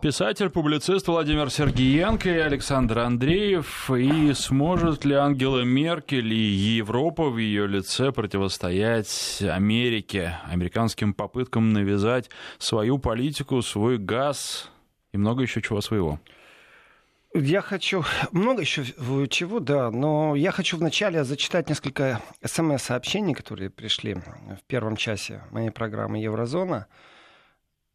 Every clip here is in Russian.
Писатель, публицист Владимир Сергеенко и Александр Андреев. И сможет ли Ангела Меркель и Европа в ее лице противостоять Америке, американским попыткам навязать свою политику, свой газ и много еще чего своего? Я хочу много еще чего, да, но я хочу вначале зачитать несколько смс-сообщений, которые пришли в первом часе моей программы «Еврозона»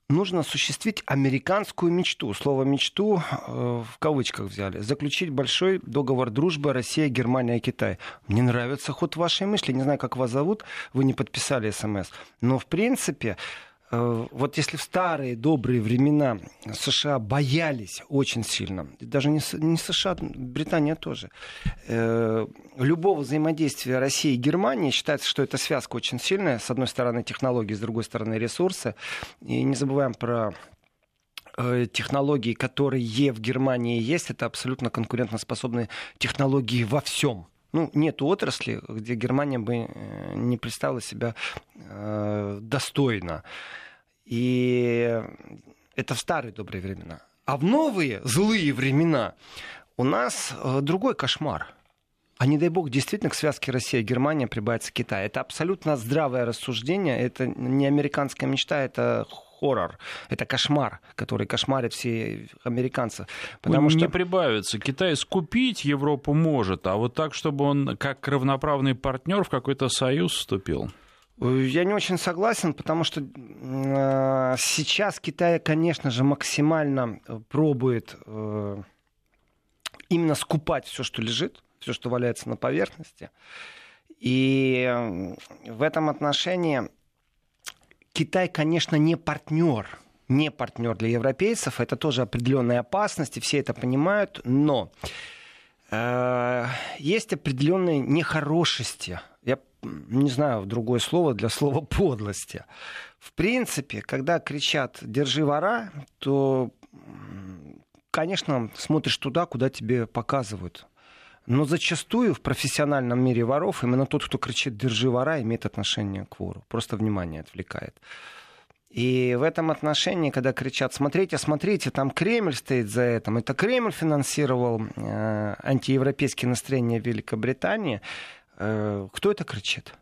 нужно осуществить американскую мечту. Слово «мечту» э, в кавычках взяли. Заключить большой договор дружбы Россия, Германия, Китай. Мне нравится ход вашей мысли. Не знаю, как вас зовут. Вы не подписали смс. Но, в принципе, вот если в старые добрые времена США боялись очень сильно, даже не, не США, Британия тоже, э, любого взаимодействия России и Германии, считается, что эта связка очень сильная. С одной стороны технологии, с другой стороны ресурсы. И не забываем про э, технологии, которые в Германии есть, это абсолютно конкурентоспособные технологии во всем ну, нет отрасли, где Германия бы э, не представила себя э, достойно. И это в старые добрые времена. А в новые злые времена у нас э, другой кошмар. А не дай бог, действительно, к связке Россия-Германия прибавится Китай. Это абсолютно здравое рассуждение. Это не американская мечта, это хоррор. Это кошмар, который кошмарит все американцы. Потому что... Не прибавится. Китай скупить Европу может, а вот так, чтобы он как равноправный партнер в какой-то союз вступил. Я не очень согласен, потому что э, сейчас Китай, конечно же, максимально э, пробует э, именно скупать все, что лежит, все, что валяется на поверхности. И э, в этом отношении Китай, конечно, не партнер, не партнер для европейцев. Это тоже определенная опасность, и все это понимают. Но э, есть определенные нехорошести. Я не знаю другое слово для слова подлости. В принципе, когда кричат «держи вора», то, конечно, смотришь туда, куда тебе показывают. Но зачастую в профессиональном мире воров именно тот, кто кричит «держи вора», имеет отношение к вору. Просто внимание отвлекает. И в этом отношении, когда кричат, смотрите, смотрите, там Кремль стоит за этим, это Кремль финансировал э, антиевропейские настроения в Великобритании, э, кто это кричит?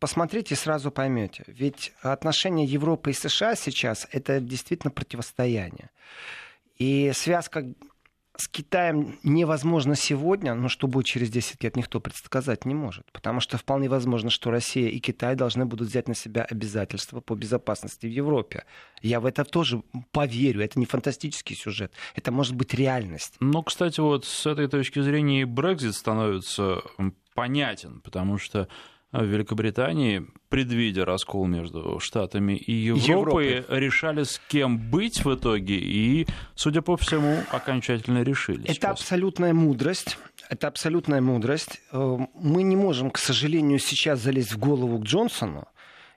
Посмотрите, сразу поймете. Ведь отношения Европы и США сейчас это действительно противостояние. И связка с Китаем невозможно сегодня, но что будет через 10 лет, никто предсказать не может. Потому что вполне возможно, что Россия и Китай должны будут взять на себя обязательства по безопасности в Европе. Я в это тоже поверю. Это не фантастический сюжет. Это может быть реальность. Ну, кстати, вот с этой точки зрения и Брекзит становится понятен, потому что в Великобритании, предвидя раскол между Штатами и Европой, Европы. решали, с кем быть в итоге, и, судя по всему, окончательно решили. Это абсолютная мудрость. Это абсолютная мудрость. Э, мы не можем, к сожалению, сейчас залезть в голову к Джонсону,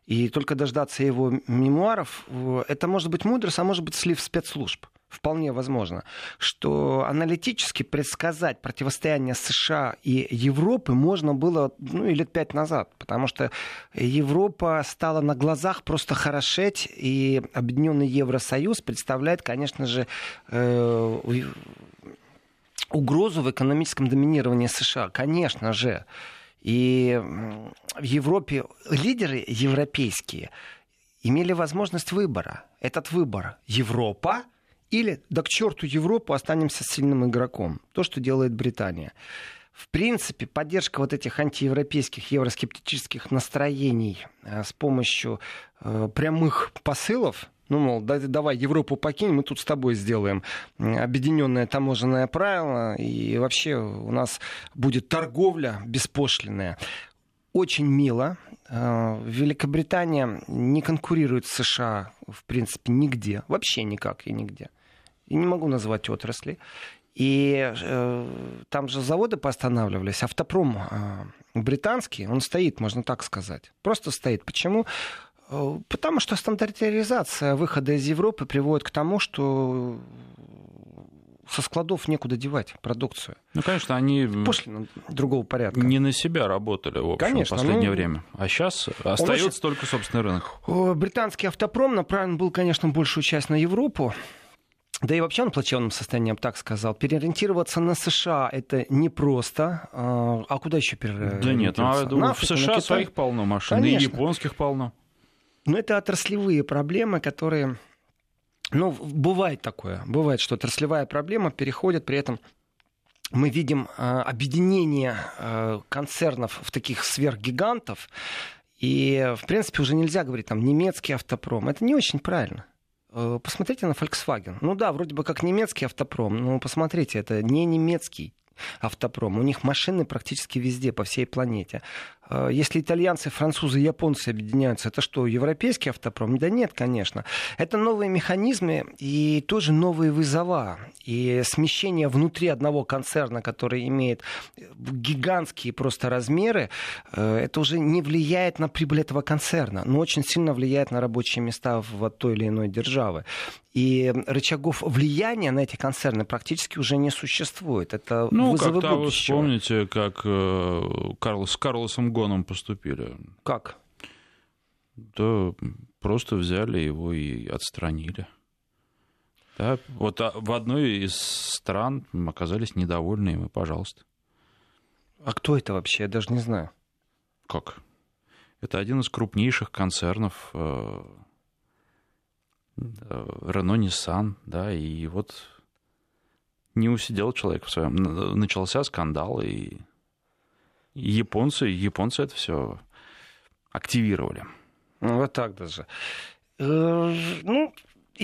и только дождаться его мемуаров, э, это может быть мудрость, а может быть слив спецслужб вполне возможно, что аналитически предсказать противостояние США и Европы можно было ну, и лет пять назад, потому что Европа стала на глазах просто хорошеть, и Объединенный Евросоюз представляет, конечно же, э, угрозу в экономическом доминировании США, конечно же. И в Европе лидеры европейские имели возможность выбора. Этот выбор Европа – или, да к черту Европу, останемся сильным игроком. То, что делает Британия. В принципе, поддержка вот этих антиевропейских, евроскептических настроений э, с помощью э, прямых посылов, ну, мол, да, давай Европу покинем, мы тут с тобой сделаем объединенное таможенное правило, и вообще у нас будет торговля беспошлинная. Очень мило. Э, Великобритания не конкурирует с США, в принципе, нигде. Вообще никак и нигде не могу назвать отрасли. И э, там же заводы поостанавливались. Автопром э, британский, он стоит, можно так сказать. Просто стоит. Почему? Э, потому что стандартизация выхода из Европы приводит к тому, что со складов некуда девать продукцию. Ну, конечно, они Пошлина другого порядка. не на себя работали, в общем, конечно, в последнее ну, время. А сейчас остается очень... только собственный рынок. Британский автопром направлен был, конечно, большую часть на Европу. Да и вообще он в плачевном состоянии, я бы так сказал. Переориентироваться на США это непросто. А, а куда еще переориентироваться? Да нет, ну, а, думаю, в США своих полно машин, Конечно. и японских полно. Но это отраслевые проблемы, которые... Ну, бывает такое. Бывает, что отраслевая проблема переходит при этом мы видим э, объединение э, концернов в таких сверхгигантов, и, в принципе, уже нельзя говорить там немецкий автопром. Это не очень правильно. Э, посмотрите на Volkswagen. Ну да, вроде бы как немецкий автопром, но посмотрите, это не немецкий автопром. У них машины практически везде, по всей планете. Э, если итальянцы, французы, японцы объединяются, это что, европейский автопром? Да нет, конечно. Это новые механизмы и тоже новые вызова. И смещение внутри одного концерна, который имеет гигантские просто размеры, э, это уже не влияет на прибыль этого концерна, но очень сильно влияет на рабочие места в той или иной державы. И рычагов влияния на эти концерны практически уже не существует. Это ну, вызовы как вы вспомните, как э, Карл, с Карлосом Гоном поступили. Как? Да просто взяли его и отстранили. Да, вот а, в одной из стран оказались недовольны им, и пожалуйста. А кто это вообще? Я даже не знаю. Как? Это один из крупнейших концернов э, Рено, Ниссан, да, и вот не усидел человек в своем. Начался скандал, и японцы, японцы это все активировали. Ну, вот так даже. Э, ну,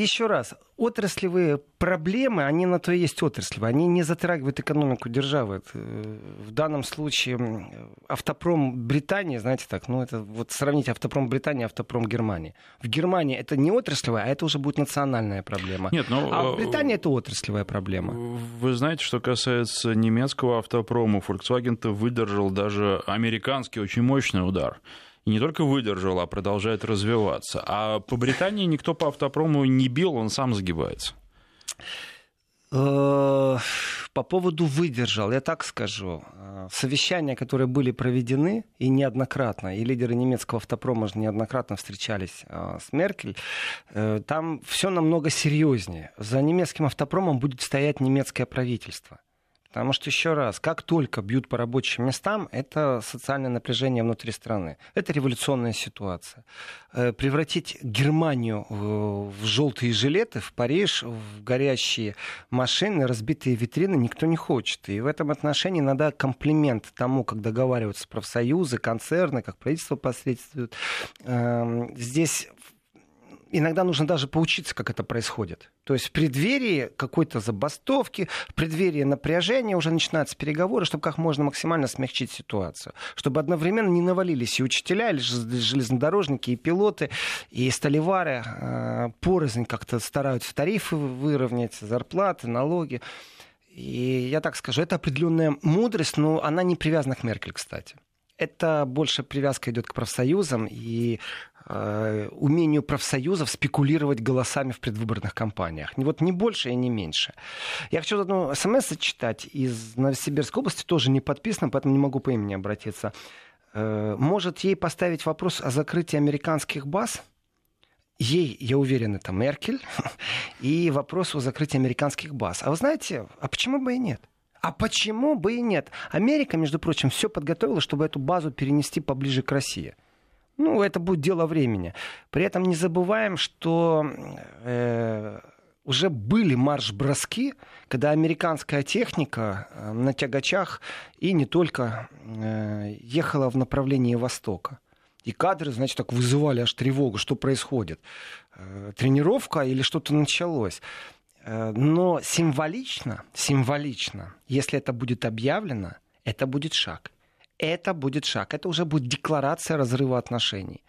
еще раз, отраслевые проблемы, они на то и есть отраслевые, они не затрагивают экономику державы. Э, в данном случае автопром Британии, знаете так, ну это вот сравнить автопром Британии и автопром Германии. В Германии это не отраслевая, а это уже будет национальная проблема. Нет, но... А в э, Британии это отраслевая проблема. Вы знаете, что касается немецкого автопрома, Volkswagen-то выдержал даже американский очень мощный удар и не только выдержал, а продолжает развиваться. А по Британии никто по автопрому не бил, он сам загибается. Э, по поводу выдержал, я так скажу. Э, совещания, которые были проведены, и неоднократно, и лидеры немецкого автопрома же неоднократно встречались э, с Меркель, там все намного серьезнее. За немецким автопромом будет стоять немецкое правительство. Потому что, еще раз, как только бьют по рабочим местам, это социальное напряжение внутри страны. Это революционная ситуация. Э, превратить Германию в желтые жилеты, в Париж, в горящие машины, разбитые витрины никто не хочет. И в этом отношении надо комплимент тому, как договариваются профсоюзы, концерны, как правительство посредствует. Эм, здесь иногда нужно даже поучиться, как это происходит. То есть в преддверии какой-то забастовки, в преддверии напряжения уже начинаются переговоры, чтобы как можно максимально смягчить ситуацию. Чтобы одновременно не навалились и учителя, и железнодорожники, и пилоты, и столевары э, порознь как-то стараются тарифы выровнять, зарплаты, налоги. И я так скажу, это определенная мудрость, но она не привязана к Меркель, кстати это больше привязка идет к профсоюзам и умению профсоюзов спекулировать голосами в предвыборных кампаниях. Вот не больше и не меньше. Я хочу одну смс зачитать из Новосибирской области, тоже не подписано, поэтому не могу по имени обратиться. Э, может ей поставить вопрос о закрытии американских баз? Ей, я уверен, это Меркель. И вопрос о закрытии американских баз. А вы знаете, а почему бы и нет? А почему бы и нет? Америка, между прочим, все подготовила, чтобы эту базу перенести поближе к России. Ну, это будет дело времени. При этом не забываем, что э, уже были марш-броски, когда американская техника э, на тягачах и не только э, ехала в направлении Востока. И кадры, значит, так вызывали аж тревогу, что происходит. Э, тренировка или что-то началось. Э, но символично, символично, если это будет объявлено, это будет шаг. Это будет шаг. Это уже будет декларация разрыва отношений.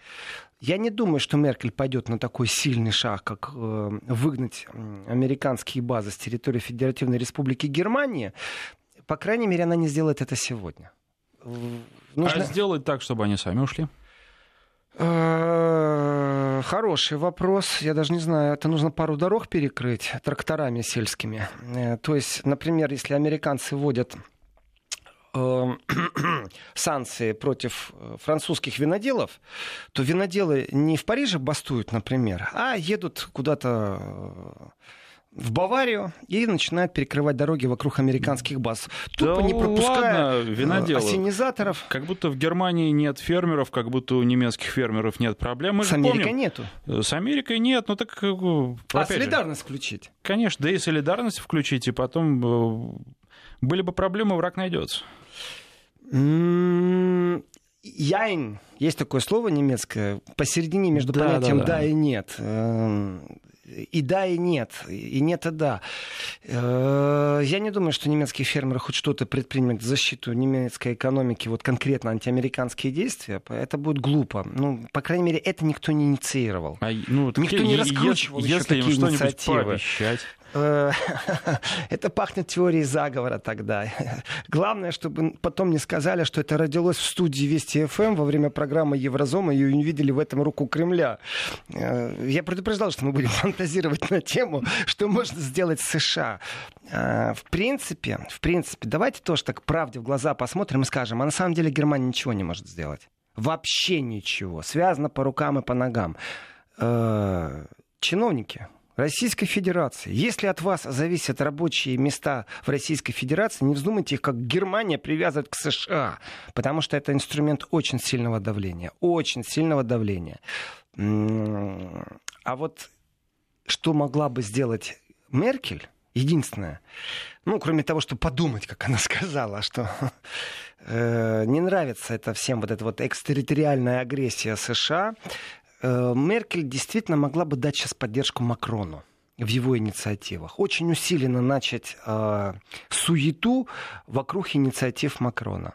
Я не думаю, что Меркель пойдет на такой сильный шаг, как э, выгнать американские базы с территории Федеративной Республики Германия. По крайней мере, она не сделает это сегодня. Нужно... А сделать так, чтобы они сами ушли? Э, хороший вопрос. Я даже не знаю, это нужно пару дорог перекрыть тракторами сельскими. Э, то есть, например, если американцы вводят санкции против французских виноделов, то виноделы не в Париже бастуют, например, а едут куда-то в Баварию и начинают перекрывать дороги вокруг американских баз. Тупо да не пропуская ладно, виноделы. осенизаторов. Как будто в Германии нет фермеров, как будто у немецких фермеров нет проблем. Мы С Америкой помним, нету. С Америкой нет, ну так... э, А опять же, солидарность включить? Конечно, да и солидарность включить, и потом э, были бы проблемы, враг найдется. Яйн, есть такое слово немецкое, посередине между Да, понятием да, да, да. и нет. Эм, И да, и нет, и нет, и да. Э, Я не думаю, что немецкие фермеры хоть что-то предпримут в защиту немецкой экономики, вот конкретно антиамериканские действия. Это будет глупо. Ну, по крайней мере, это никто не инициировал. А, ну, Никто не раскручивал еще Если им такие что-нибудь инициативы. пообещать. Э, Это пахнет теорией заговора тогда. Главное, чтобы потом не сказали, что это родилось в студии Вести ФМ во время программы Еврозома и увидели в этом руку Кремля. Э, Я предупреждал, что мы будем фантазировать на тему, что можно сделать США. Э, В принципе, в принципе, давайте тоже так правде в глаза посмотрим и скажем, а на самом деле Германия ничего не может сделать. Вообще ничего. Связано по рукам и по ногам. Чиновники, Российской Федерации. Если от вас зависят рабочие места в Российской Федерации, не вздумайте их, как Германия, привязывать к США, потому что это инструмент очень сильного давления. Очень сильного давления. А вот что могла бы сделать Меркель, единственное, ну, кроме того, что подумать, как она сказала, что э, не нравится это всем, вот эта вот экстерриториальная агрессия США, Меркель действительно могла бы дать сейчас поддержку Макрону в его инициативах. Очень усиленно начать э, суету вокруг инициатив Макрона.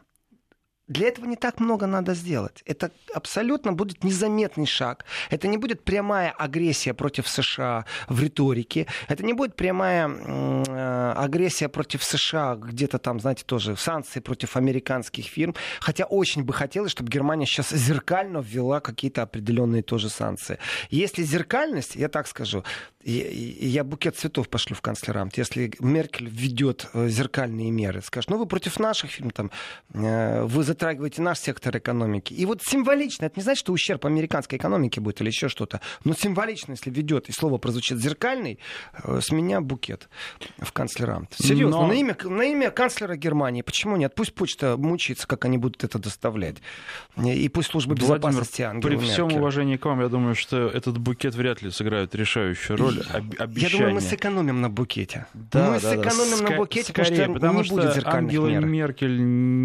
Для этого не так много надо сделать. Это абсолютно будет незаметный шаг. Это не будет прямая агрессия против США в риторике. Это не будет прямая э, агрессия против США где-то там, знаете, тоже санкции против американских фирм. Хотя очень бы хотелось, чтобы Германия сейчас зеркально ввела какие-то определенные тоже санкции. Если зеркальность, я так скажу, я, я букет цветов пошлю в канцлерамт. Если Меркель введет э, зеркальные меры, скажет, ну вы против наших фирм, там, э, вы затрагиваете наш сектор экономики. И вот символично, это не значит, что ущерб американской экономике будет или еще что-то, но символично, если ведет, и слово прозвучит зеркальный, э, с меня букет в канцлерамт. Серьезно, Но- на, имя, на имя канцлера Германии. Почему нет? Пусть почта мучается, как они будут это доставлять. И пусть служба Владимир, безопасности Ангелы при всем Меркель. уважении к вам, я думаю, что этот букет вряд ли сыграет решающую роль. Об- Я думаю, мы сэкономим на букете. Да, мы да, да. сэкономим на Ска- букете, скорее, потому что потому не что будет зеркальных Ангела мер. Меркель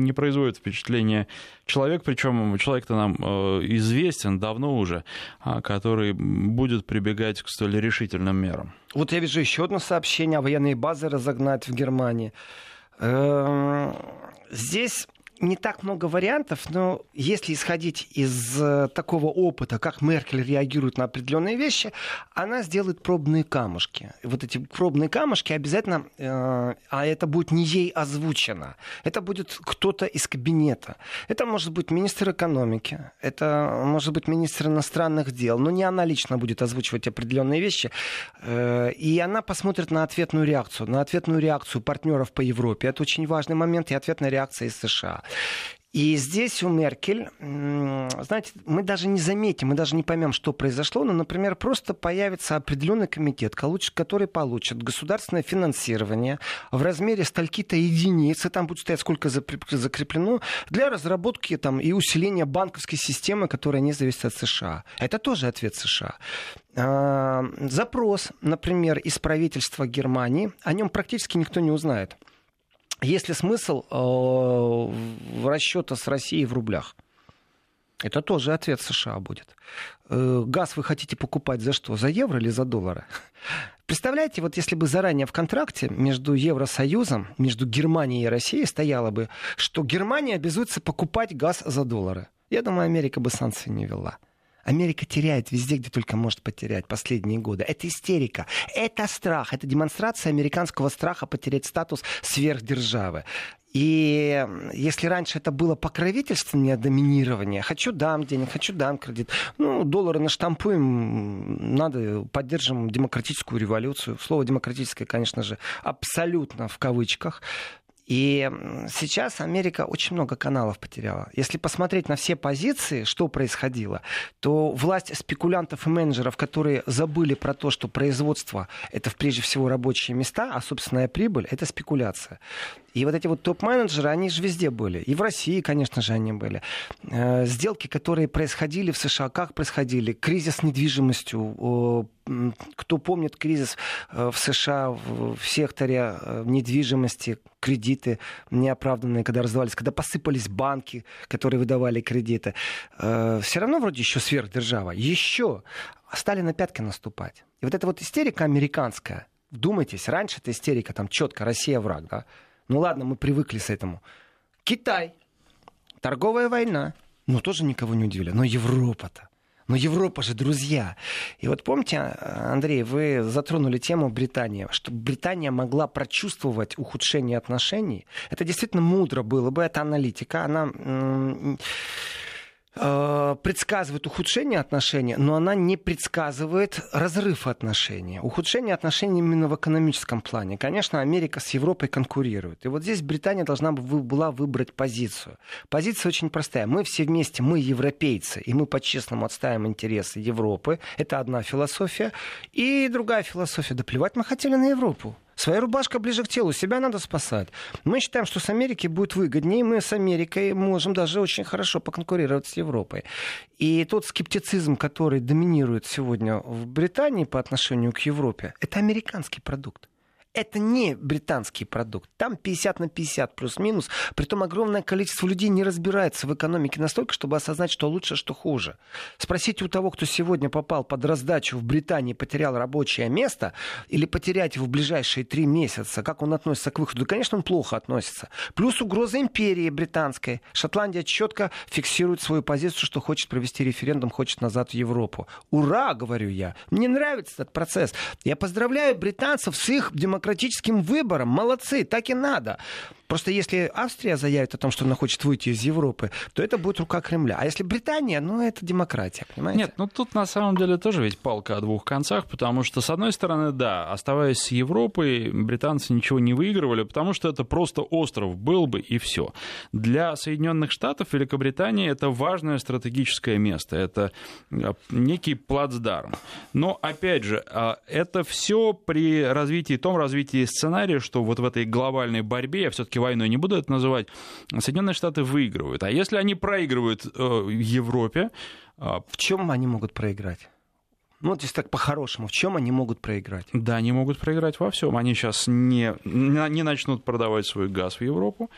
не производит впечатления человек, причем человек-то нам э, известен давно уже, а, который будет прибегать к столь решительным мерам. Вот я вижу еще одно сообщение, военные базы разогнать в Германии. Эм, Здесь не так много вариантов, но если исходить из э, такого опыта, как Меркель реагирует на определенные вещи, она сделает пробные камушки. И вот эти пробные камушки обязательно, э, а это будет не ей озвучено, это будет кто-то из кабинета. Это может быть министр экономики, это может быть министр иностранных дел, но не она лично будет озвучивать определенные вещи. Э, И она посмотрит на ответную реакцию, на ответную реакцию партнеров по Европе. Это очень важный момент, и ответная реакция из США. И здесь у Меркель, знаете, мы даже не заметим, мы даже не поймем, что произошло, но, например, просто появится определенный комитет, который получит государственное финансирование в размере стольки-то единиц, и там будет стоять, сколько закреплено, для разработки там, и усиления банковской системы, которая не зависит от США. Это тоже ответ США. А, Запрос, например, из правительства Германии, о нем практически никто не узнает. Есть ли смысл э, в расчета с Россией в рублях? Это тоже ответ США будет. Э, Газ вы хотите покупать за что? За евро или за доллары? Представляете, вот если бы заранее в контракте между Евросоюзом, между Германией и Россией стояло бы, что Германия обязуется покупать газ за доллары. Я думаю, Америка бы санкции не вела. Америка теряет везде, где только может потерять последние годы. Это истерика, это страх, это демонстрация американского страха потерять статус сверхдержавы. И если раньше это было покровительственное доминирование, хочу дам денег, хочу дам кредит, ну, доллары наштампуем, надо, поддержим демократическую революцию. Слово демократическое, конечно же, абсолютно в кавычках. И сейчас Америка очень много каналов потеряла. Если посмотреть на все позиции, что происходило, то власть спекулянтов и менеджеров, которые забыли про то, что производство — это прежде всего рабочие места, а собственная прибыль — это спекуляция. И вот эти вот топ-менеджеры, они же везде были. И в России, конечно же, они были. Э, сделки, которые происходили в США, как происходили? Кризис с недвижимостью. Кто помнит кризис э, в США в секторе э, недвижимости, кредиты неоправданные, когда раздавались, когда посыпались банки, которые выдавали кредиты. Все равно вроде еще сверхдержава. Еще стали на пятки наступать. И вот эта вот истерика американская, вдумайтесь, раньше эта истерика там четко Россия враг, да, ну ладно, мы привыкли с этому. Китай. Торговая война. Ну, тоже никого не удивили. Но Европа-то. Но Европа же друзья. И вот помните, Андрей, вы затронули тему Британии, что Британия могла прочувствовать ухудшение отношений. Это действительно мудро было бы, это аналитика. Она предсказывает ухудшение отношений, но она не предсказывает разрыв отношений. Ухудшение отношений именно в экономическом плане. Конечно, Америка с Европой конкурирует. И вот здесь Британия должна была выбрать позицию. Позиция очень простая. Мы все вместе, мы европейцы, и мы по-честному отстаиваем интересы Европы. Это одна философия. И другая философия. Да плевать мы хотели на Европу. Своя рубашка ближе к телу, себя надо спасать. Мы считаем, что с Америки будет выгоднее, мы с Америкой можем даже очень хорошо поконкурировать с Европой. И тот скептицизм, который доминирует сегодня в Британии по отношению к Европе, это американский продукт это не британский продукт. Там 50 на 50 плюс-минус. Притом огромное количество людей не разбирается в экономике настолько, чтобы осознать, что лучше, что хуже. Спросите у того, кто сегодня попал под раздачу в Британии, потерял рабочее место, или потерять его в ближайшие три месяца, как он относится к выходу. конечно, он плохо относится. Плюс угроза империи британской. Шотландия четко фиксирует свою позицию, что хочет провести референдум, хочет назад в Европу. Ура, говорю я. Мне нравится этот процесс. Я поздравляю британцев с их демократией демократическим выбором. Молодцы, так и надо. Просто если Австрия заявит о том, что она хочет выйти из Европы, то это будет рука Кремля. А если Британия, ну это демократия, понимаете? Нет, ну тут на самом деле тоже ведь палка о двух концах, потому что, с одной стороны, да, оставаясь с Европой, британцы ничего не выигрывали, потому что это просто остров был бы и все. Для Соединенных Штатов Великобритания это важное стратегическое место, это а, некий плацдарм. Но, опять же, а, это все при развитии, том развитии сценария, что вот в этой глобальной борьбе, я все-таки все-таки войной, не буду это называть, Соединенные Штаты выигрывают. А если они проигрывают э, Европе... А, в чем они могут проиграть? Ну, вот если так по-хорошему, в чем они могут проиграть? Да, они могут проиграть во всем. Они сейчас не, не начнут продавать свой газ в Европу.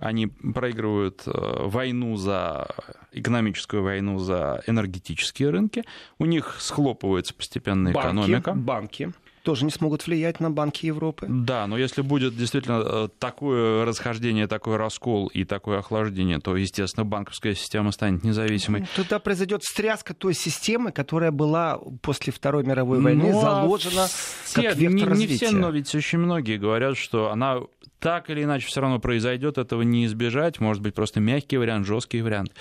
Они проигрывают э, войну за экономическую войну за энергетические рынки. У них схлопывается постепенно экономика. Банки тоже не смогут влиять на банки Европы. Да, но если будет действительно э, такое расхождение, такой раскол и такое охлаждение, то, естественно, банковская система станет независимой. Тогда произойдет встряска той системы, которая была после Второй мировой войны ну, заложена все, как вектор не, развития. Не все, но ведь очень многие говорят, что она так или иначе все равно произойдет, этого не избежать. Может быть, просто мягкий вариант, жесткий вариант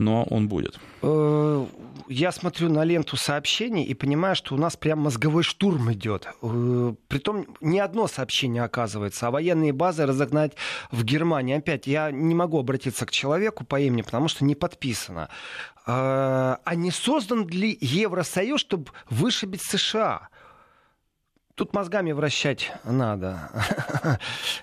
но он будет. Э, я смотрю на ленту сообщений и понимаю, что у нас прям мозговой штурм идет. Э, притом не одно сообщение оказывается, а военные базы разогнать в Германии. Опять, я не могу обратиться к человеку по имени, потому что не подписано. Э, а не создан ли Евросоюз, чтобы вышибить США? Тут мозгами вращать надо.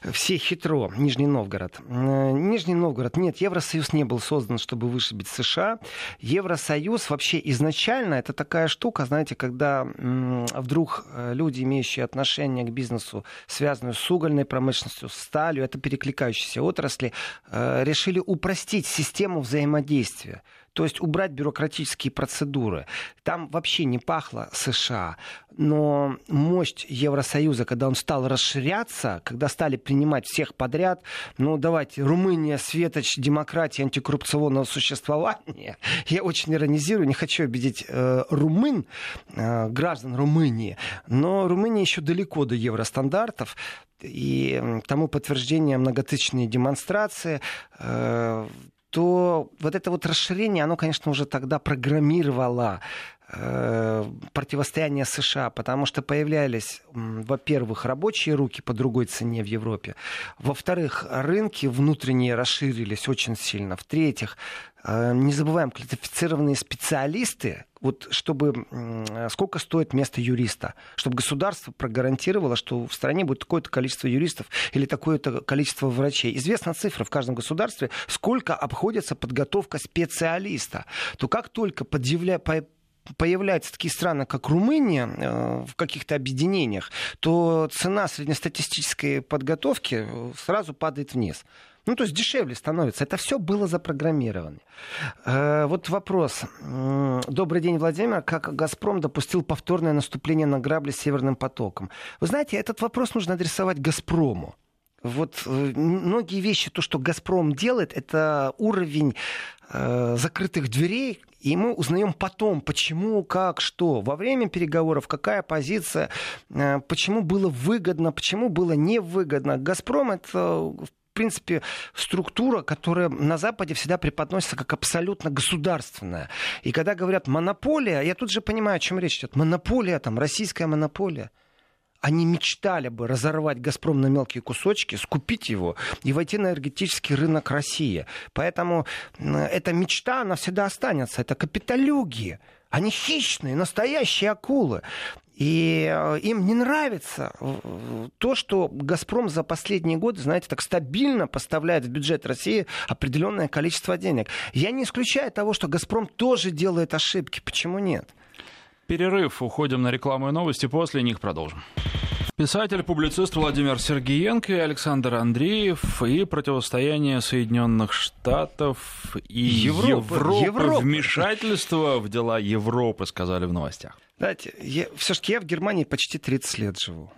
Все хитро. Нижний Новгород. Э, Нижний Новгород. Нет, Евросоюз не был создан, чтобы вышибить США. Евросоюз вообще изначально это такая штука, знаете, когда вдруг э, люди, имеющие отношение к бизнесу, связанную с угольной промышленностью, с сталью, это перекликающиеся отрасли, э, решили упростить систему взаимодействия. То есть убрать бюрократические процедуры. Там вообще не пахло США. Но мощь Евросоюза, когда он стал расширяться, когда стали принимать всех подряд, ну давайте, Румыния, светоч демократии, антикоррупционного существования. Я очень иронизирую, не хочу обидеть э, румын, э, граждан Румынии, но Румыния еще далеко до евростандартов. И тому подтверждение многотысячные демонстрации, э, то вот это вот расширение, оно, конечно, уже тогда программировало противостояние США, потому что появлялись, во-первых, рабочие руки по другой цене в Европе, во-вторых, рынки внутренние расширились очень сильно, в-третьих, э, не забываем, квалифицированные специалисты, вот чтобы сколько стоит место юриста, чтобы государство прогарантировало, что в стране будет такое-то количество юристов или такое-то количество врачей. Известна цифра в каждом государстве, сколько обходится подготовка специалиста. То как только подъявля появляются такие страны, как Румыния, э, в каких-то объединениях, то цена среднестатистической подготовки э, сразу падает вниз. Ну, то есть дешевле становится. Это все было запрограммировано. Э, вот вопрос. Добрый день, Владимир. Как «Газпром» допустил повторное наступление на грабли с «Северным потоком»? Вы знаете, этот вопрос нужно адресовать «Газпрому». Вот многие вещи, то, что «Газпром» делает, это уровень э, закрытых дверей, и мы узнаем потом, почему, как, что. Во время переговоров какая позиция, э, почему было выгодно, почему было невыгодно. «Газпром» — это в принципе, структура, которая на Западе всегда преподносится как абсолютно государственная. И когда говорят монополия, я тут же понимаю, о чем речь идет. Монополия, там, российская монополия – они мечтали бы разорвать «Газпром» на мелкие кусочки, скупить его и войти на энергетический рынок России. Поэтому эта мечта, она всегда останется. Это капиталюги. Они хищные, настоящие акулы. И э, им не нравится то, что «Газпром» за последние годы, знаете, так стабильно поставляет в бюджет России определенное количество денег. Я не исключаю того, что «Газпром» тоже делает ошибки. Почему нет? Перерыв. Уходим на рекламу и новости. После них продолжим. Писатель, публицист Владимир Сергеенко и Александр Андреев и противостояние Соединенных Штатов и Европы, Европы, Европы. вмешательство в дела Европы, сказали в новостях. Знаете, все-таки я в Германии почти 30 лет живу.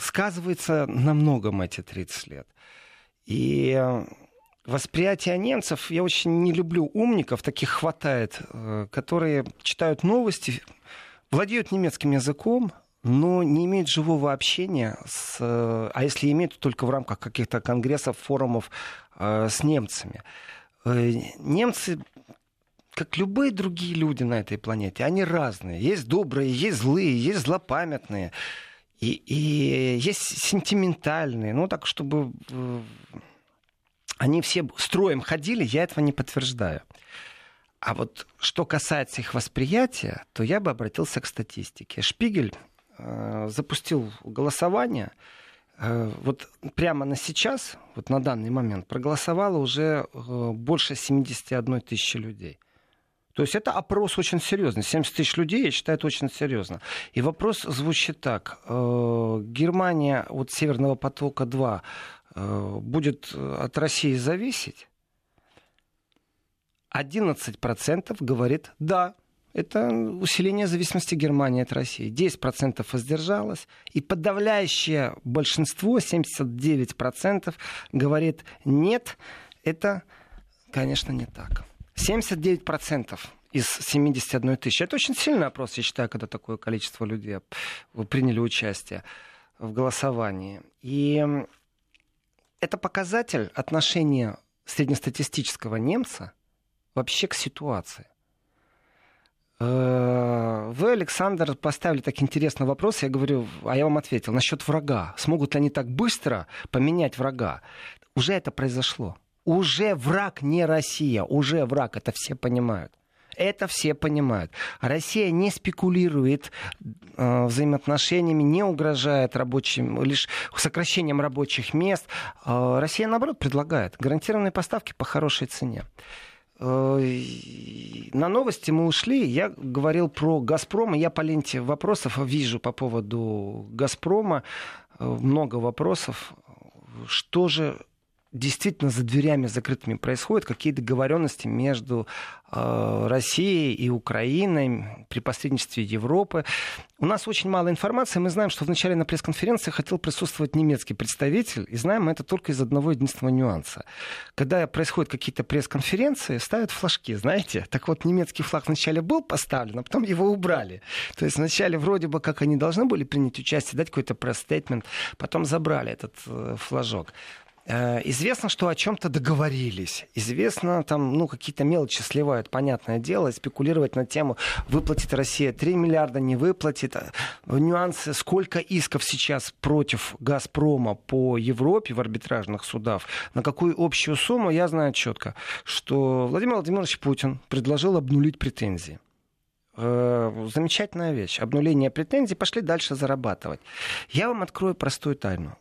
Сказывается на многом эти 30 лет. И восприятие немцев, я очень не люблю умников, таких хватает, э, которые читают новости, владеют немецким языком, но не имеют живого общения, с, э, а если имеют, то только в рамках каких-то конгрессов, форумов э, с немцами. Немцы как любые другие люди на этой планете, они разные. Есть добрые, есть злые, есть злопамятные. И, и есть сентиментальные. Ну, так, чтобы они все строем ходили, я этого не подтверждаю. А вот что касается их восприятия, то я бы обратился к статистике. Шпигель э, запустил голосование. Э, вот прямо на сейчас, вот на данный момент, проголосовало уже э, больше 71 тысячи людей. То есть это опрос очень серьезный. 70 тысяч людей, я считаю, это очень серьезно. И вопрос звучит так. Э, Германия от Северного потока-2 Э, будет от России зависеть, 11% говорит «да». Это усиление зависимости Германии от России. 10% воздержалось. И подавляющее большинство, 79%, говорит «нет». Это, конечно, не так. 79% из 71 тысячи. Это очень сильный опрос, я считаю, когда такое количество людей приняли участие в голосовании. И это показатель отношения среднестатистического немца вообще к ситуации. Э, вы, Александр, поставили так интересный вопрос. Я говорю, а я вам ответил. Насчет врага. Смогут ли они так быстро поменять врага? Уже это произошло. Уже враг не Россия. Уже враг. Это все понимают. Это все понимают. Россия не спекулирует э, взаимоотношениями, не угрожает рабочим, лишь сокращением рабочих мест. Э, Россия, наоборот, предлагает гарантированные поставки по хорошей цене. Э, на новости мы ушли. Я говорил про «Газпром». Я по ленте вопросов вижу по поводу «Газпрома». Э, много вопросов. Что же действительно за дверями закрытыми происходит, какие договоренности между э, Россией и Украиной при посредничестве Европы. У нас очень мало информации. Мы знаем, что вначале на пресс-конференции хотел присутствовать немецкий представитель, и знаем это только из одного единственного нюанса. Когда происходят какие-то пресс-конференции, ставят флажки, знаете? Так вот, немецкий флаг вначале был поставлен, а потом его убрали. То есть вначале вроде бы как они должны были принять участие, дать какой-то пресс-стейтмент, потом забрали этот э, флажок. Э, известно, что о чем-то договорились. Известно, там, ну, какие-то мелочи сливают, понятное дело. Спекулировать на тему, выплатит Россия 3 миллиарда, не выплатит. Э, нюансы, сколько исков сейчас против «Газпрома» по Европе в арбитражных судах, на какую общую сумму, я знаю четко, что Владимир Владимирович Путин предложил обнулить претензии. Э, замечательная вещь. Обнуление претензий, пошли дальше зарабатывать. Я вам открою простую тайну.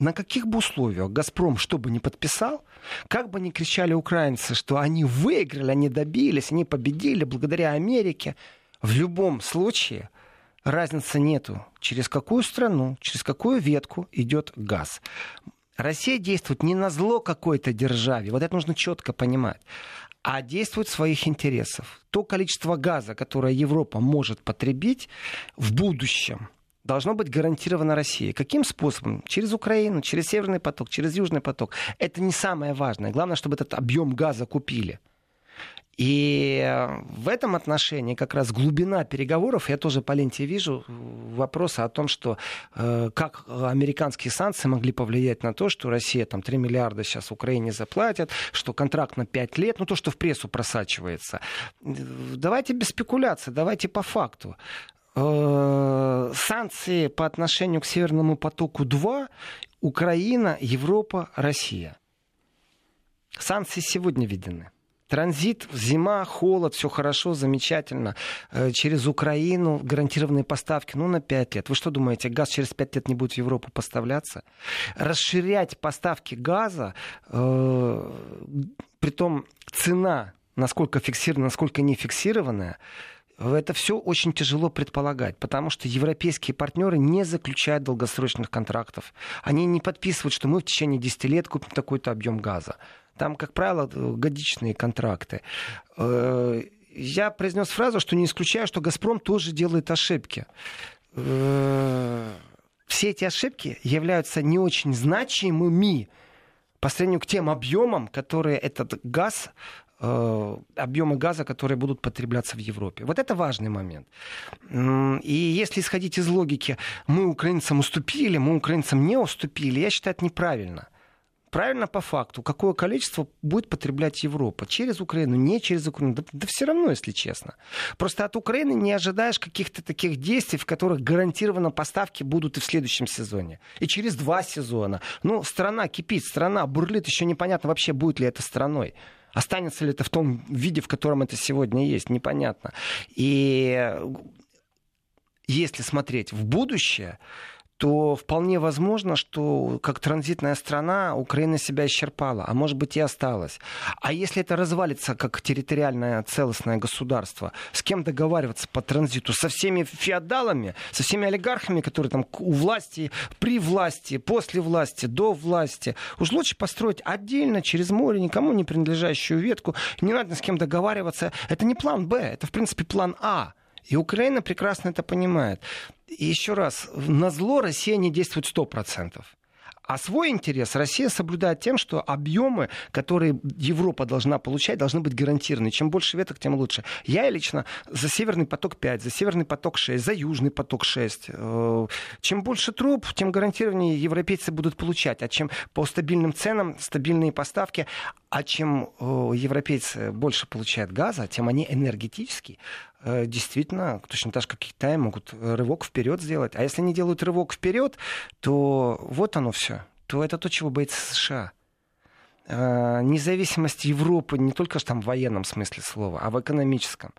На каких бы условиях «Газпром» что бы не подписал, как бы ни кричали украинцы, что они выиграли, они добились, они победили благодаря Америке, в любом случае разницы нету, через какую страну, через какую ветку идет газ. Россия действует не на зло какой-то державе, вот это нужно четко понимать а действует своих интересах. То количество газа, которое Европа может потребить в будущем, должно быть гарантировано России. Каким способом? Через Украину, через Северный поток, через Южный поток. Это не самое важное. Главное, чтобы этот объем газа купили. И в этом отношении как раз глубина переговоров, я тоже по ленте вижу вопросы о том, что э, как американские санкции могли повлиять на то, что Россия там 3 миллиарда сейчас Украине заплатит, что контракт на 5 лет, ну то, что в прессу просачивается. Давайте без спекуляций, давайте по факту санкции по отношению к Северному потоку-2 Украина, Европа, Россия. Санкции сегодня введены. Транзит, зима, холод, все хорошо, замечательно. Э, через Украину гарантированные поставки, ну, на 5 лет. Вы что думаете, газ через 5 лет не будет в Европу поставляться? Расширять поставки газа, э, притом цена, насколько фиксирована, насколько не фиксированная, это все очень тяжело предполагать, потому что европейские партнеры не заключают долгосрочных контрактов. Они не подписывают, что мы в течение 10 лет купим такой-то объем газа. Там, как правило, годичные контракты. Э, я произнес фразу, что не исключаю, что «Газпром» тоже делает ошибки. Э, все эти ошибки являются не очень значимыми по сравнению к тем объемам, которые этот газ э, объемы газа, которые будут потребляться в Европе. Вот это важный момент. И если исходить из логики, мы украинцам уступили, мы украинцам не уступили, я считаю, это неправильно правильно по факту, какое количество будет потреблять Европа. Через Украину, не через Украину. Да, да все равно, если честно. Просто от Украины не ожидаешь каких-то таких действий, в которых гарантированно поставки будут и в следующем сезоне. И через два сезона. Ну, страна кипит, страна бурлит, еще непонятно вообще, будет ли это страной. Останется ли это в том виде, в котором это сегодня есть, непонятно. И если смотреть в будущее, то вполне возможно, что как транзитная страна Украина себя исчерпала, а может быть и осталась. А если это развалится как территориальное целостное государство, с кем договариваться по транзиту? Со всеми феодалами, со всеми олигархами, которые там у власти, при власти, после власти, до власти. Уж лучше построить отдельно, через море, никому не принадлежащую ветку. Не надо с кем договариваться. Это не план Б, это, в принципе, план А. И Украина прекрасно это понимает. Еще раз, на зло Россия не действует 100%. А свой интерес Россия соблюдает тем, что объемы, которые Европа должна получать, должны быть гарантированы. Чем больше веток, тем лучше. Я лично за Северный поток 5, за Северный поток 6, за Южный поток 6. Э, чем больше труб, тем гарантированнее европейцы будут получать. А чем по стабильным ценам, стабильные поставки, а чем э, европейцы больше получают газа, тем они энергетически Э, действительно, точно так же, как Китай, могут рывок вперед сделать. А если они делают рывок вперед, то вот оно все. То это то, чего боится США. Э, независимость Европы не только там в военном смысле слова, а в экономическом.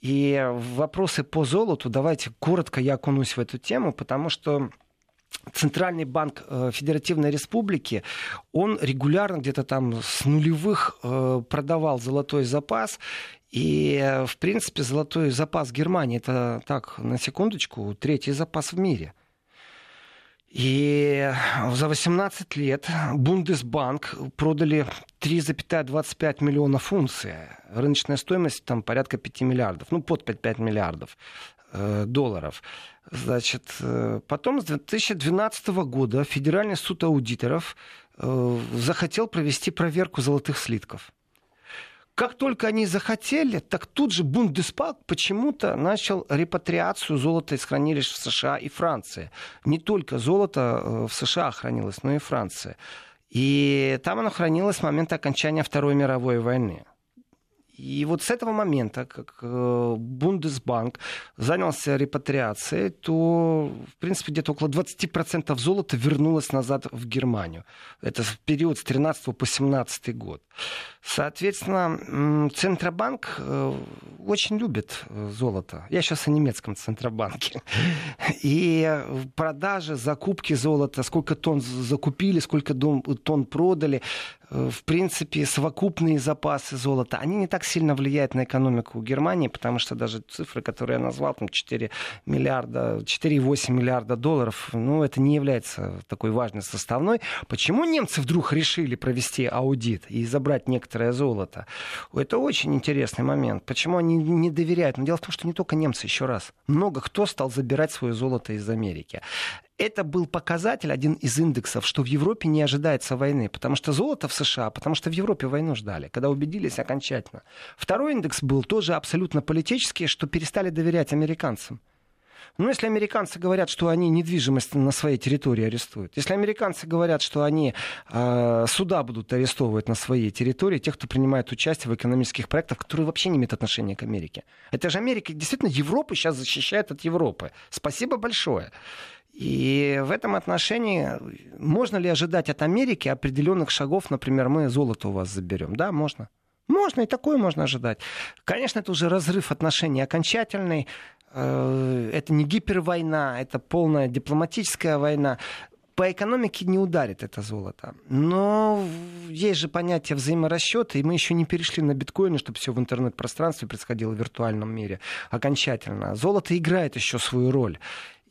И вопросы по золоту, давайте коротко я окунусь в эту тему, потому что Центральный банк э, Федеративной Республики, он регулярно где-то там с нулевых продавал золотой запас, и, в принципе, золотой запас Германии, это так, на секундочку, третий запас в мире. И за 18 лет Бундесбанк продали 3,25 миллиона унций. Рыночная стоимость там порядка 5 миллиардов, ну под 5, 5 миллиардов э, долларов. Значит, э, потом с 2012 года Федеральный суд аудиторов э, захотел провести проверку золотых слитков. Как только они захотели, так тут же Бундеспак почему-то начал репатриацию золота из хранилищ в США и Франции. Не только золото э, в США хранилось, но и Франция. И там оно хранилось с момента окончания Второй мировой войны. И вот с этого момента, как э, Бундесбанк занялся репатриацией, то, в принципе, где-то около 20% золота вернулось назад в Германию. Это в период с 13 по 17 год. Соответственно, Центробанк э, очень любит э, золото. Я сейчас о немецком Центробанке. И продажи, закупки золота, сколько тонн закупили, сколько тонн продали, в принципе, совокупные запасы золота, они не так сильно влияют на экономику Германии, потому что даже цифры, которые я назвал, там 4 миллиарда, 4,8 миллиарда долларов, ну, это не является такой важной составной. Почему немцы вдруг решили провести аудит и забрать некоторое золото? Это очень интересный момент. Почему они не доверяют? Но дело в том, что не только немцы, еще раз. Много кто стал забирать свое золото из Америки это был показатель, один из индексов, что в Европе не ожидается войны, потому что золото в США, потому что в Европе войну ждали, когда убедились окончательно. Второй индекс был тоже абсолютно политический, что перестали доверять американцам. Ну, если американцы говорят, что они недвижимость на своей территории арестуют, если американцы говорят, что они э, суда будут арестовывать на своей территории тех, кто принимает участие в экономических проектах, которые вообще не имеют отношения к Америке. Это же Америка, действительно, Европа сейчас защищает от Европы. Спасибо большое. И в этом отношении можно ли ожидать от Америки определенных шагов, например, мы золото у вас заберем? Да, можно. Можно, и такое можно ожидать. Конечно, это уже разрыв отношений окончательный. Э, это не гипервойна, это полная дипломатическая война. По экономике не ударит это золото. Но есть же понятие взаиморасчета, и мы еще не перешли на биткоины, чтобы все в интернет-пространстве происходило в виртуальном мире окончательно. Золото играет еще свою роль.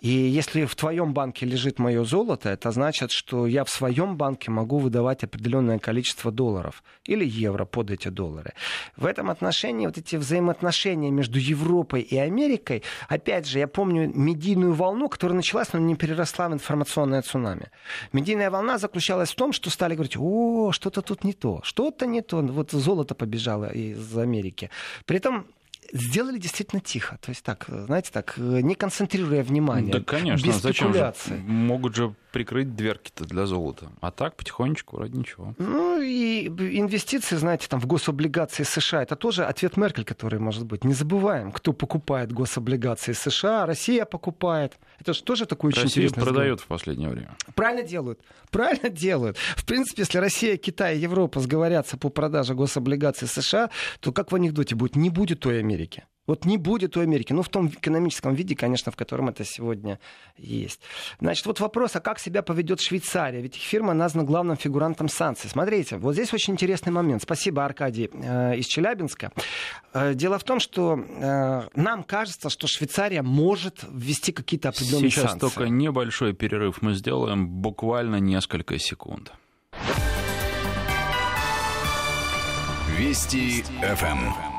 И если в твоем банке лежит мое золото, это значит, что я в своем банке могу выдавать определенное количество долларов или евро под эти доллары. В этом отношении вот эти взаимоотношения между Европой и Америкой, опять же, я помню медийную волну, которая началась, но не переросла в информационное цунами. Медийная волна заключалась в том, что стали говорить, о, что-то тут не то, что-то не то, вот золото побежало из Америки. При этом сделали действительно тихо. То есть так, знаете, так, не концентрируя внимание. Да, конечно, без зачем же? Могут же прикрыть дверки-то для золота. А так потихонечку, ради ничего. Ну и инвестиции, знаете, там в гособлигации США, это тоже ответ Меркель, который может быть. Не забываем, кто покупает гособлигации США, Россия покупает. Это же тоже такой очень Россия интересный продает в последнее время. Правильно делают. Правильно делают. В принципе, если Россия, Китай и Европа сговорятся по продаже гособлигаций США, то как в анекдоте будет? Не будет той Америки. Вот не будет у Америки. Ну, в том экономическом виде, конечно, в котором это сегодня есть. Значит, вот вопрос, а как себя поведет Швейцария? Ведь их фирма названа главным фигурантом санкций. Смотрите, вот здесь очень интересный момент. Спасибо, Аркадий э, из Челябинска. Э, дело в том, что э, нам кажется, что Швейцария может ввести какие-то определенные Сейчас санкции. только небольшой перерыв мы сделаем, буквально несколько секунд. Вести ФМ.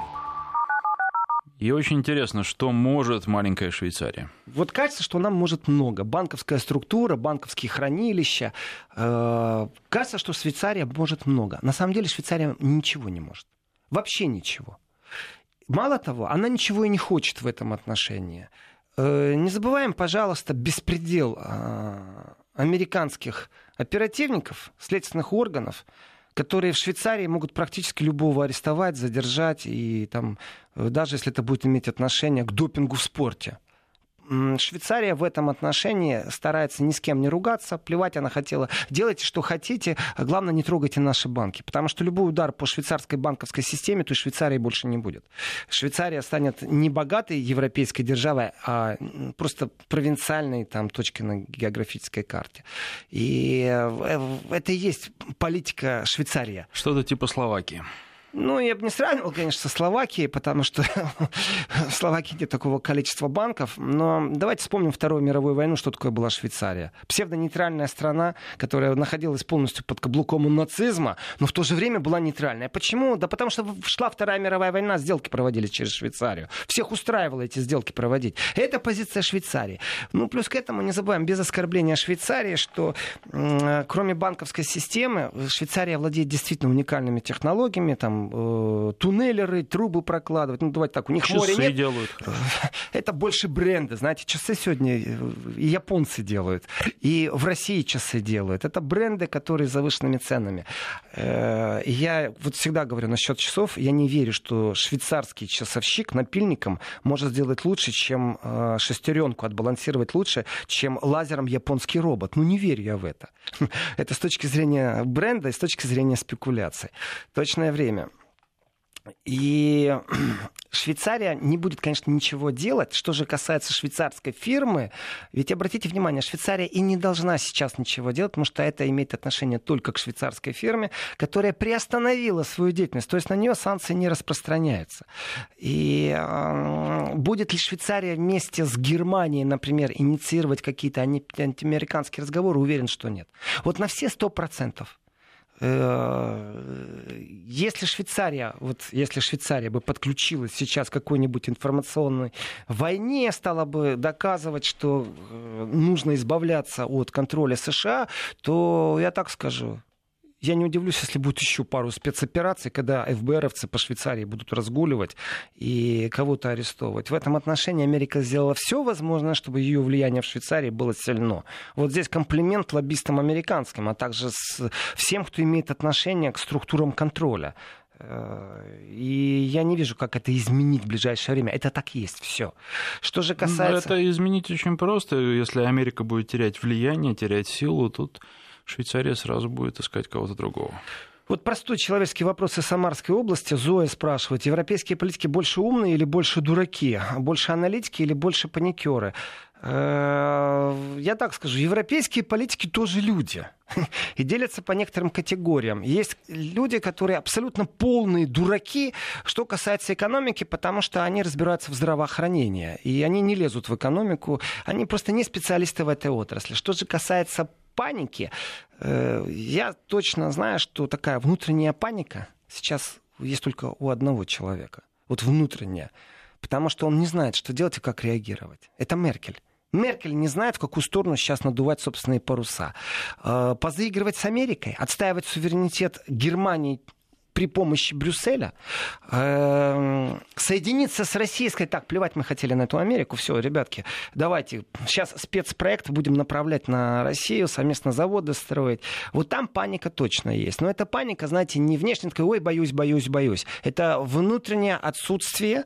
И очень интересно, что может маленькая Швейцария. Вот кажется, что нам может много. Банковская структура, банковские хранилища. Э, кажется, что Швейцария может много. На самом деле Швейцария ничего не может. Вообще ничего. Мало того, она ничего и не хочет в этом отношении. Э, не забываем, пожалуйста, беспредел э, американских оперативников, следственных органов, которые в Швейцарии могут практически любого арестовать, задержать, и там, э, даже если это будет иметь отношение к допингу в спорте. Швейцария в этом отношении старается ни с кем не ругаться, плевать она хотела. Делайте, что хотите, главное, не трогайте наши банки. Потому что любой удар по швейцарской банковской системе, то Швейцарии больше не будет. Швейцария станет не богатой европейской державой, а просто провинциальной там, точкой на географической карте. И э, это и есть политика Швейцарии. Что-то типа Словакии. Ну, я бы не сравнивал, конечно, со Словакией, потому что в Словакии нет такого количества банков. Но давайте вспомним Вторую мировую войну, что такое была Швейцария. Псевдонейтральная страна, которая находилась полностью под каблуком у нацизма, но в то же время была нейтральная. Почему? Да потому что шла Вторая мировая война, сделки проводились через Швейцарию. Всех устраивало эти сделки проводить. Это позиция Швейцарии. Ну, плюс к этому не забываем, без оскорбления Швейцарии, что кроме банковской системы, Швейцария владеет действительно уникальными технологиями, там там э, туннелеры, трубы прокладывать. Ну, давайте так, у них часы моря нет. делают. Это больше бренды. Знаете, часы сегодня и японцы делают, и в России часы делают. Это бренды, которые с завышенными ценами. Э, Я вот всегда говорю насчет часов, я не верю, что швейцарский часовщик напильником может сделать лучше, чем э, шестеренку отбалансировать лучше, чем лазером японский робот. Ну, не верю я в это. Это с точки зрения бренда и с точки зрения спекуляций. Точное время. И Швейцария не будет, конечно, ничего делать. Что же касается швейцарской фирмы, ведь обратите внимание, Швейцария и не должна сейчас ничего делать, потому что это имеет отношение только к швейцарской фирме, которая приостановила свою деятельность. То есть на нее санкции не распространяются. И э, будет ли Швейцария вместе с Германией, например, инициировать какие-то антиамериканские разговоры, уверен, что нет. Вот на все сто процентов если Швейцария, вот если Швейцария бы подключилась сейчас к какой-нибудь информационной войне, стала бы доказывать, что нужно избавляться от контроля США, то я так скажу, я не удивлюсь, если будет еще пару спецопераций, когда ФБРовцы по Швейцарии будут разгуливать и кого-то арестовывать. В этом отношении Америка сделала все возможное, чтобы ее влияние в Швейцарии было сильно. Вот здесь комплимент лоббистам американским, а также с всем, кто имеет отношение к структурам контроля. Э, и я не вижу, как это изменить в ближайшее время. Это так есть все. Что же касается... Это изменить очень просто. Если Америка будет терять влияние, терять силу, тут Швейцария сразу будет искать кого-то другого. Вот простой человеческий вопрос из Самарской области. Зоя спрашивает, европейские политики больше умные или больше дураки? Больше аналитики или больше паникеры? Э, я так скажу, европейские политики тоже люди. И делятся по некоторым категориям. Есть люди, которые абсолютно полные дураки, что касается экономики, потому что они разбираются в здравоохранении. И они не лезут в экономику. Они просто не специалисты в этой отрасли. Что же касается паники, э, я точно знаю, что такая внутренняя паника сейчас есть только у одного человека. Вот внутренняя. Потому что он не знает, что делать и как реагировать. Это Меркель. Меркель не знает, в какую сторону сейчас надувать собственные паруса. Э, позаигрывать с Америкой, отстаивать суверенитет Германии при помощи Брюсселя э, соединиться с Россией, сказать, так, плевать мы хотели на эту Америку, все, ребятки, давайте, сейчас спецпроект будем направлять на Россию, совместно заводы строить. Вот там паника точно есть. Но эта паника, знаете, не внешне, такая, ой, боюсь, боюсь, боюсь. Это внутреннее отсутствие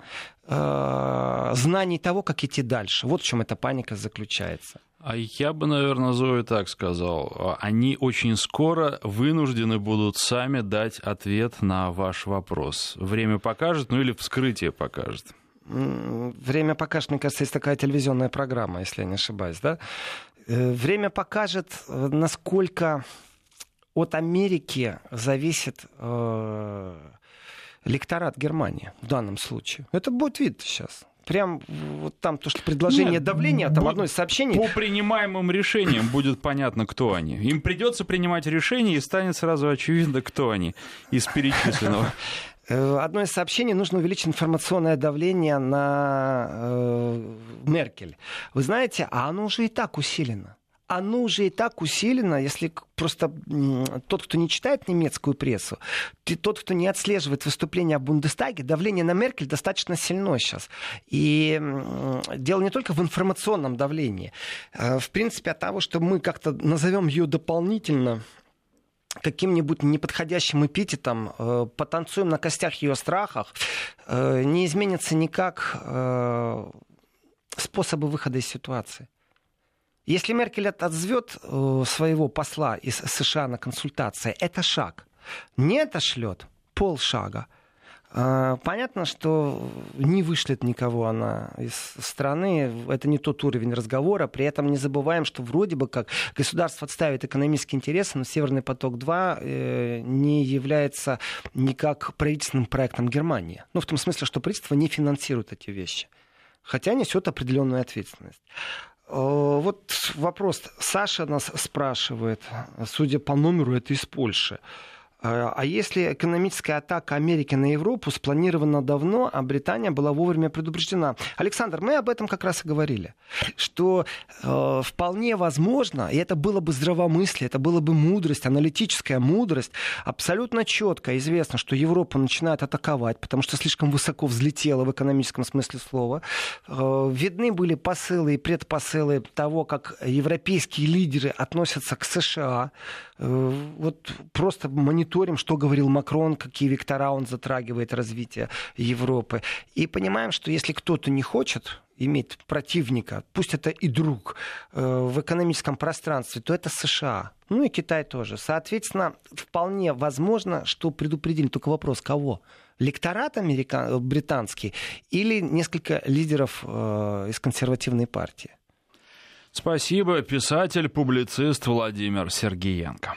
э, знаний того, как идти дальше. Вот в чем эта паника заключается. А я бы, наверное, Зои так сказал. Они очень скоро вынуждены будут сами дать ответ на ваш вопрос. Время покажет, ну или вскрытие покажет. Время покажет, мне кажется, есть такая телевизионная программа, если я не ошибаюсь, да? Э, время покажет, э, насколько от Америки зависит э, лекторат Германии в данном случае. Это будет видно сейчас прям вот там то, что предложение Нет, давления, там одно из сообщений. По принимаемым решениям будет понятно, кто они. Им придется принимать решения, и станет сразу очевидно, кто они из перечисленного. Э, одно из сообщений нужно увеличить информационное давление на э, Меркель. Вы знаете, а оно уже и так усилено оно уже и так усилено, если просто тот, кто не читает немецкую прессу, тот, кто не отслеживает выступления о Бундестаге, давление на Меркель достаточно сильно сейчас. И дело не только в информационном давлении. Э, в принципе, от того, что мы как-то назовем ее дополнительно каким-нибудь неподходящим эпитетом, э, потанцуем на костях ее страхах, э, не изменится никак способы выхода из ситуации. Если Меркель отозвет э, своего посла из США на консультации, это шаг. Не отошлет полшага. Э, понятно, что не вышлет никого она из страны. Это не тот уровень разговора. При этом не забываем, что вроде бы как государство отставит экономические интересы, но Северный поток-2 э, не является никак правительственным проектом Германии. Ну, в том смысле, что правительство не финансирует эти вещи. Хотя несет определенную ответственность. Э, вот вопрос. Саша нас спрашивает, судя по номеру, это из Польши. Э, а если экономическая атака Америки на Европу спланирована давно, а Британия была вовремя предупреждена? Александр, мы об этом как раз и говорили, что э, вполне возможно, и это было бы здравомыслие, это было бы мудрость, аналитическая мудрость, абсолютно четко известно, что Европа начинает атаковать, потому что слишком высоко взлетела в экономическом смысле слова. Э, видны были посылы и предпосылы того, как европейские лидеры относятся к США. Э, вот просто мониторим, что говорил Макрон, какие вектора он затрагивает развитие Европы. И понимаем, что если кто-то не хочет иметь противника, пусть это и друг э, в экономическом пространстве, то это США. Ну и Китай тоже. Соответственно, вполне возможно, что предупредили. Только вопрос, кого? Лекторат американ... британский или несколько лидеров э, из консервативной партии? Спасибо, писатель, публицист Владимир Сергеенко.